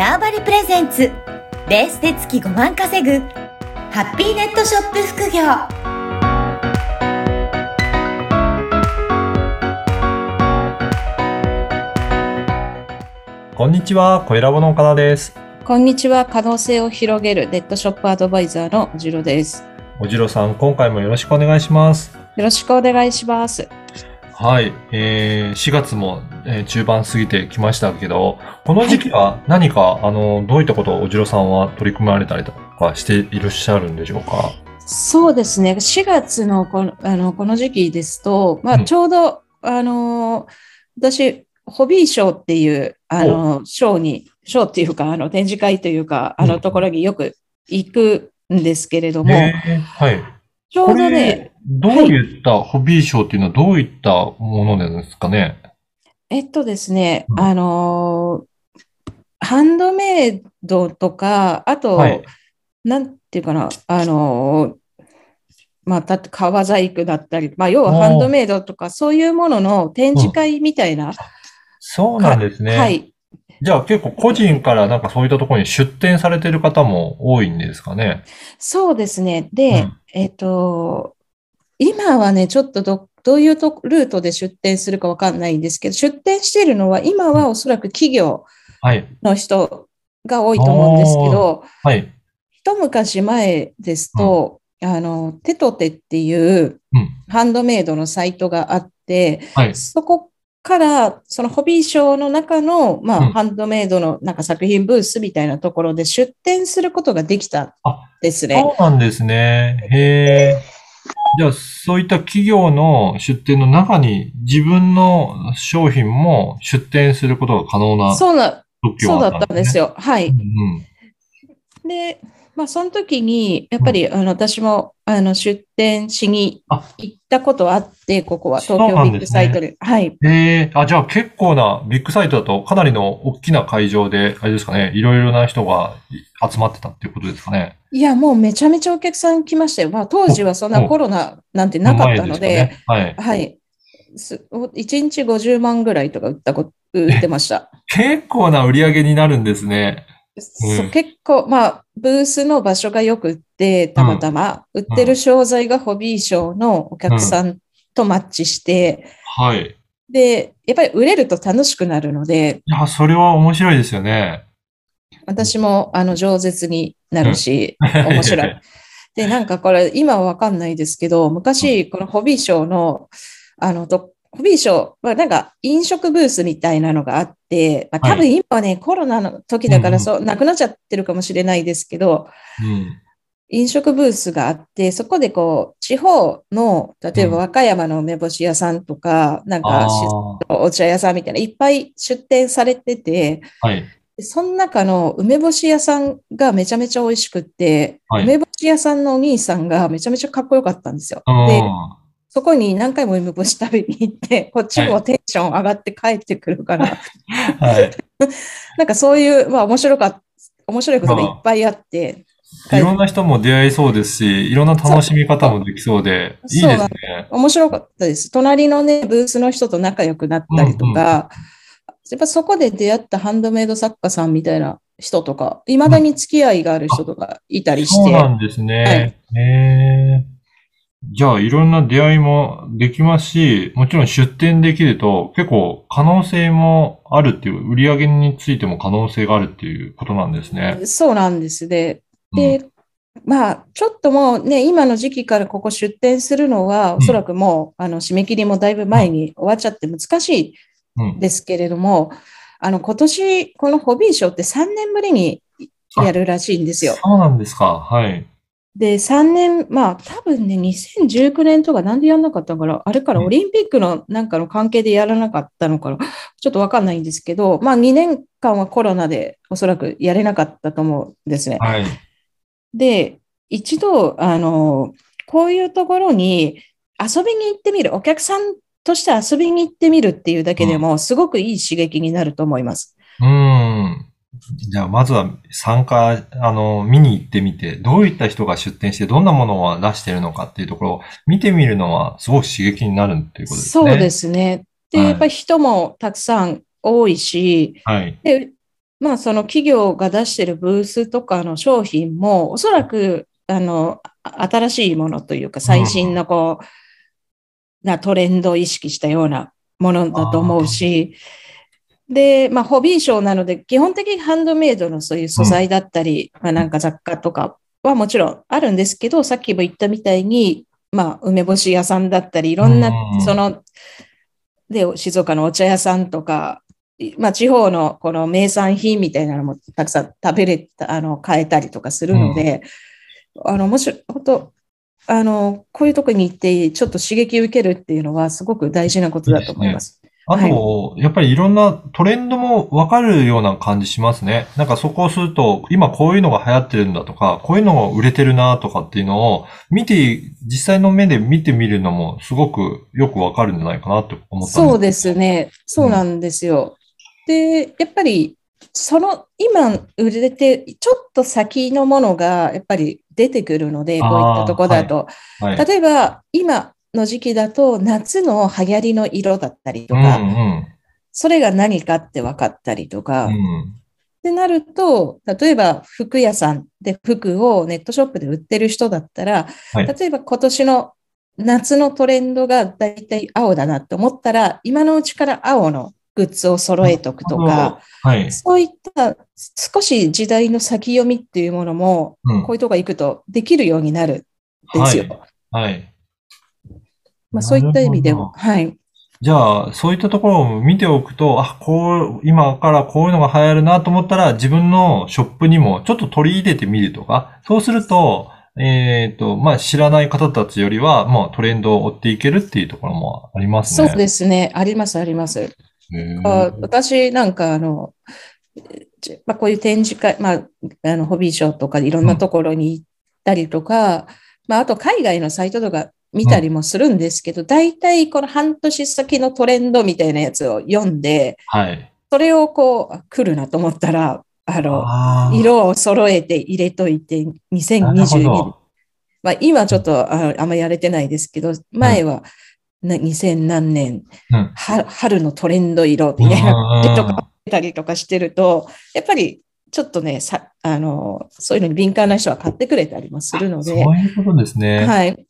ターバリプレゼンツレースで月5万稼ぐハッピーネットショップ副業こんにちは、小ラボの岡田です。こんにちは。可能性を広げるネットショップアドバイザーのおじろです。おじろさん、今回もよろしくお願いします。よろしくお願いします。はい、えー、4月も、えー中盤過ぎてきましたけど、この時期は何か、あの、どういったことをおじろさんは取り組まれたりとかしていらっしゃるんでしょうか？そうですね。4月のこのあのこの時期ですと、まあ、うん。ちょうど、あの私、ホビーショーっていう、あの、ショーに、ショーっていうか、あの、展示会というか、あのうん。ところによく行くんですけれども、えー。はい。ちょうどね、どういったホビーショーっていうのはどういったものなんですかね？えっとですね、うん。あのハンドメイドとか、あと、はい。なんていうかな、あのまあ、だって革細工だったり、まあ、要はハンドメイドとか、そういうものの展示会みたいな、そうなんですね。はい。じゃあ結構個人からなんかそういったところに出店されてる方も多いんですかね？そうですね。で、うん。えっと、今はね、ちょっとど、どういうとルートで出店するかわかんないんですけど、出店しているのは、今はおそらく企業はい。の人が多いと思うんですけど、はい。一昔前ですと、あの、テトテっていううん。ハンドメイドのサイトがあって、はい。そこから、そのホビーショーの中の、まあ、うんハンドメイドのなんか作品ブースみたいなところで出展することができたんあですね。そうなんですね。へえ。じゃあ、そういった企業の出店の中に自分の商品も出店することが可能なそうな、特許あったんですね。ったんですよ。はい。うんうん。で、まあ、その時に、やっぱり、あの、私も、あの、出店しにあ行ったことあって、ここは東京ビッグサイトで。はい。ええあ、じゃあ結構なビッグサイトだとかなりの大きな会場で、あれですかね、いろいろな人が集まってたっていうことですかね。いや、もうめちゃめちゃお客さん来ましたよ。まあ、当時はそんなおコロナなんてなかったので、前でね、はい。はい。す1日50万ぐらいとか売ったこ売ってました。結構な売り上げになるんですね。そう結構、まあ、ブースの場所がよくって、たまたま、売ってる商材がホビーショーのお客さんとマッチして、はい。で、やっぱり売れると楽しくなるので、いや、それは面白いですよね。私も、あの、饒舌になるし、面白い。で、なんかこれ、今はわかんないですけど、昔、このホビーショーの、あの、どホビーショーはなんか飲食ブースみたいなのがあって、まあ、多分今はね、コロナの時だからそう、なくなっちゃってるかもしれないですけど、うん。飲食ブースがあって、そこでこう、地方の、例えば和歌山の梅干し屋さんとか、なんかしあお茶屋さんみたいな、いっぱい出店されてて、あ、はい。でその中の梅干し屋さんがめちゃめちゃ美味しくって、はい梅干し屋さんのお兄さんがめちゃめちゃかっこよかったんですよ。うんで、そこに何回も梅干し食べに行って、こっちもテンション上がって帰ってくるから、はい。なんかそういう、まあ面白かった、面白いことがいっぱいあって、いろんな人も出会いそうですし、いろんな楽しみ方もできそうで、いいですね。面白かったです。隣のね、ブースの人と仲良くなったりとか、やっぱそこで出会ったハンドメイド作家さんみたいな人とか、いまだに付き合いがある人とかいたりして、そうなんですね。へえ。じゃあ、いろんな出会いもできますし、もちろん出店できると結構可能性もあるっていう、売り上げについても可能性があるっていうことなんですね。そうなんですね。うんで、まあ、ちょっともうね、今の時期からここ出店するのは、おそらくもう、あの、締め切りもだいぶ前に終わっちゃって難しいうん。ですけれども、あの、今年、このホビーショーって3年ぶりにやるらしいんですよ。そうなんですか。はい。で、3年、まあ、多分ね、2019年とかなんでやんなかったのかなあれからうんオリンピックのなんかの関係でやらなかったのかなちょっとわかんないんですけど、まあ、2年間はコロナでおそらくやれなかったと思うんですね。はい。で、一度、あの、こういうところに遊びに行ってみる、お客さんとして遊びに行ってみるっていうだけでも、すごくいい刺激になると思います。うーん。じゃあ、まずは参加、あの、見に行ってみて、どういった人が出店して、どんなものを出してるのかっていうところを見てみるのは、すごく刺激になるっていうことですね。そうですね。で、はいやっぱり人もたくさん多いし、はい。で、まあその企業が出しているブースとかの商品も、おそらく、あの、新しいものというか、最新のこう、なトレンドを意識したようなものだと思うし、で、まあ、ホビーショーなので、基本的にハンドメイドのそういう素材だったり、まあ、なんか雑貨とかはもちろんあるんですけど、さっきも言ったみたいに、まあ、梅干し屋さんだったり、いろんなう、ん。その、で、静岡のお茶屋さんとか、まあ、地方のこの名産品みたいなのもたくさん食べれた、あの、買えたりとかするので、あの、もしろ、本当あの、こういうとこに行って、ちょっと刺激を受けるっていうのは、すごく大事なことだと思います。あと、やっぱりいろんなトレンドもわかるような感じしますね。なんかそこをすると、今こういうのが流行ってるんだとか、こういうのが売れてるなとかっていうのを見て、実際の目で見てみるのもすごくよくわかるんじゃないかなって思ったんそうですね。そうなんですよ。で、やっぱり、その、今売れて、ちょっと先のものが、やっぱり出てくるので、こういったとこだと。はい。例えば、今の時期だと、夏の流行りの色だったりとうんか、うん。それが何かって分かったりとか、っうん。てなると、例えば服屋さんで服をネットショップで売ってる人だったら、はい例えば今年の夏のトレンドがだいたい青だなって思ったら、今のうちから青のグッズを揃えとくとか、はい。そういった少し時代の先読みっていうものも、うんこういうとこ行くとできるようになるんですよ。はい。はい。まあ、そういった意味でも、はい。じゃあ、そういったところを見ておくと、あ、こう、今からこういうのが流行るなと思ったら、自分のショップにもちょっと取り入れてみるとか、そうすると、えっ、と、まあ、知らない方たちよりは、もうトレンドを追っていけるっていうところもありますね。そうですね。あります、あります。あ私なんかあの、ちまあ、こういう展示会、まあ、あのホビーショーとかいろんなところに行ったりとか、まあ、あと海外のサイトとか見たりもするんですけど、大体この半年先のトレンドみたいなやつを読んで、はい。それをこう、あ来るなと思ったら、あの、あー。色を揃えて入れといて、なるほ2022どまあ、今ちょっとああんまやれてないですけど、前はな2000何年、うん。は春のトレンド色みたいなうんとかたりとかしてると、やっぱりちょっとね、さあのそういうのに敏感な人は買ってくれたりもするのそうで、いうことですね。はい、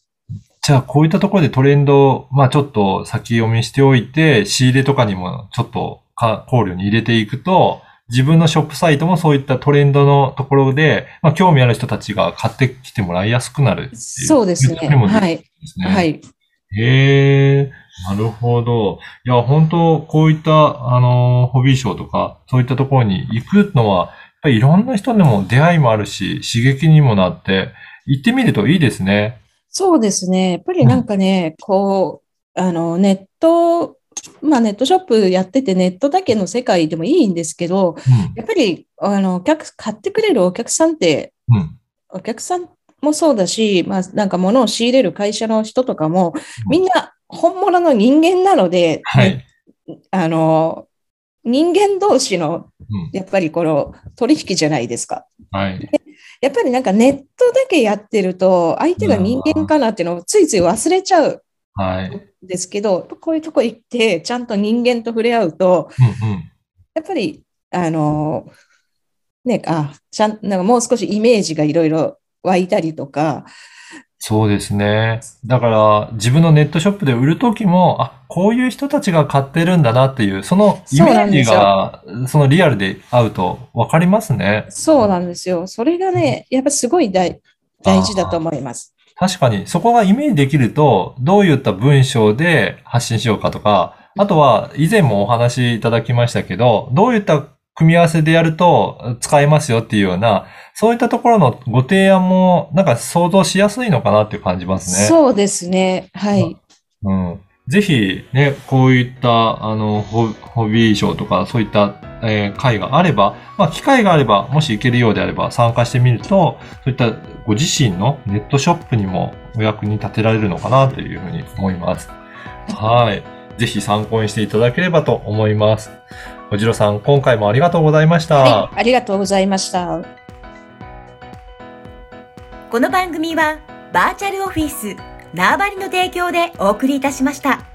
じゃあ、こういったところでトレンドを、まあちょっと先読みしておいて、仕入れとかにもちょっとか考慮に入れていくと、自分のショップサイトもそういったトレンドのところで、まあ興味ある人たちが買ってきてもらいやすくなるっていう。そうですね。そういうところにもできるはい。はい。へえ、なるほど。いや、本当こういった、あの、ホビーショーとか、そういったところに行くのは、やっぱりいろんな人でも出会いもあるし、刺激にもなって、行ってみるといいですね。そうですね。やっぱりなんかね、こう、あの、ネット、まあネットショップやっててネットだけの世界でもいいんですけど、やっぱり、あの、お客、買ってくれるお客さんって、うん。うん。お客さんもそうだし、まあなんか物を仕入れる会社の人とかも、みんな本物の人間なので、はい。あの、人間同士の、うん。やっぱりこの取引じゃないですか。はい。やっぱりなんかネットだけやってると、相手が人間かなっていうのをついつい忘れちゃうはい。んですけど、こういうとこ行って、ちゃんと人間と触れ合うと、うんうん。やっぱり、あの、ね、あ、ちゃん、なんかもう少しイメージがいろいろ湧いたりとか、そうですね。だから、自分のネットショップで売るときも、あ、こういう人たちが買ってるんだなっていう、そのイメージが、そのリアルで合うと分かりますね。そうなんですよ。それがね、やっぱすごい大大事だと思います。確かに、そこがイメージできると、どういった文章で発信しようかとか、あとは、以前もお話しいただきましたけど、どういった組み合わせでやると使えますよっていうような、そういったところのご提案も、なんか想像しやすいのかなって感じますね。そうですね。はい。うん。ぜひ、ね、こういった、あの、ホホビーショーとか、そういった、えー会があれば、まあ、機会があれば、もし行けるようであれば参加してみると、そういったご自身のネットショップにもお役に立てられるのかなというふうに思います。はい。ぜひ参考にしていただければと思います。おじろさん、今回もありがとうございました。はい。ありがとうございました。この番組はバーチャルオフィス縄張りの提供でお送りいたしました。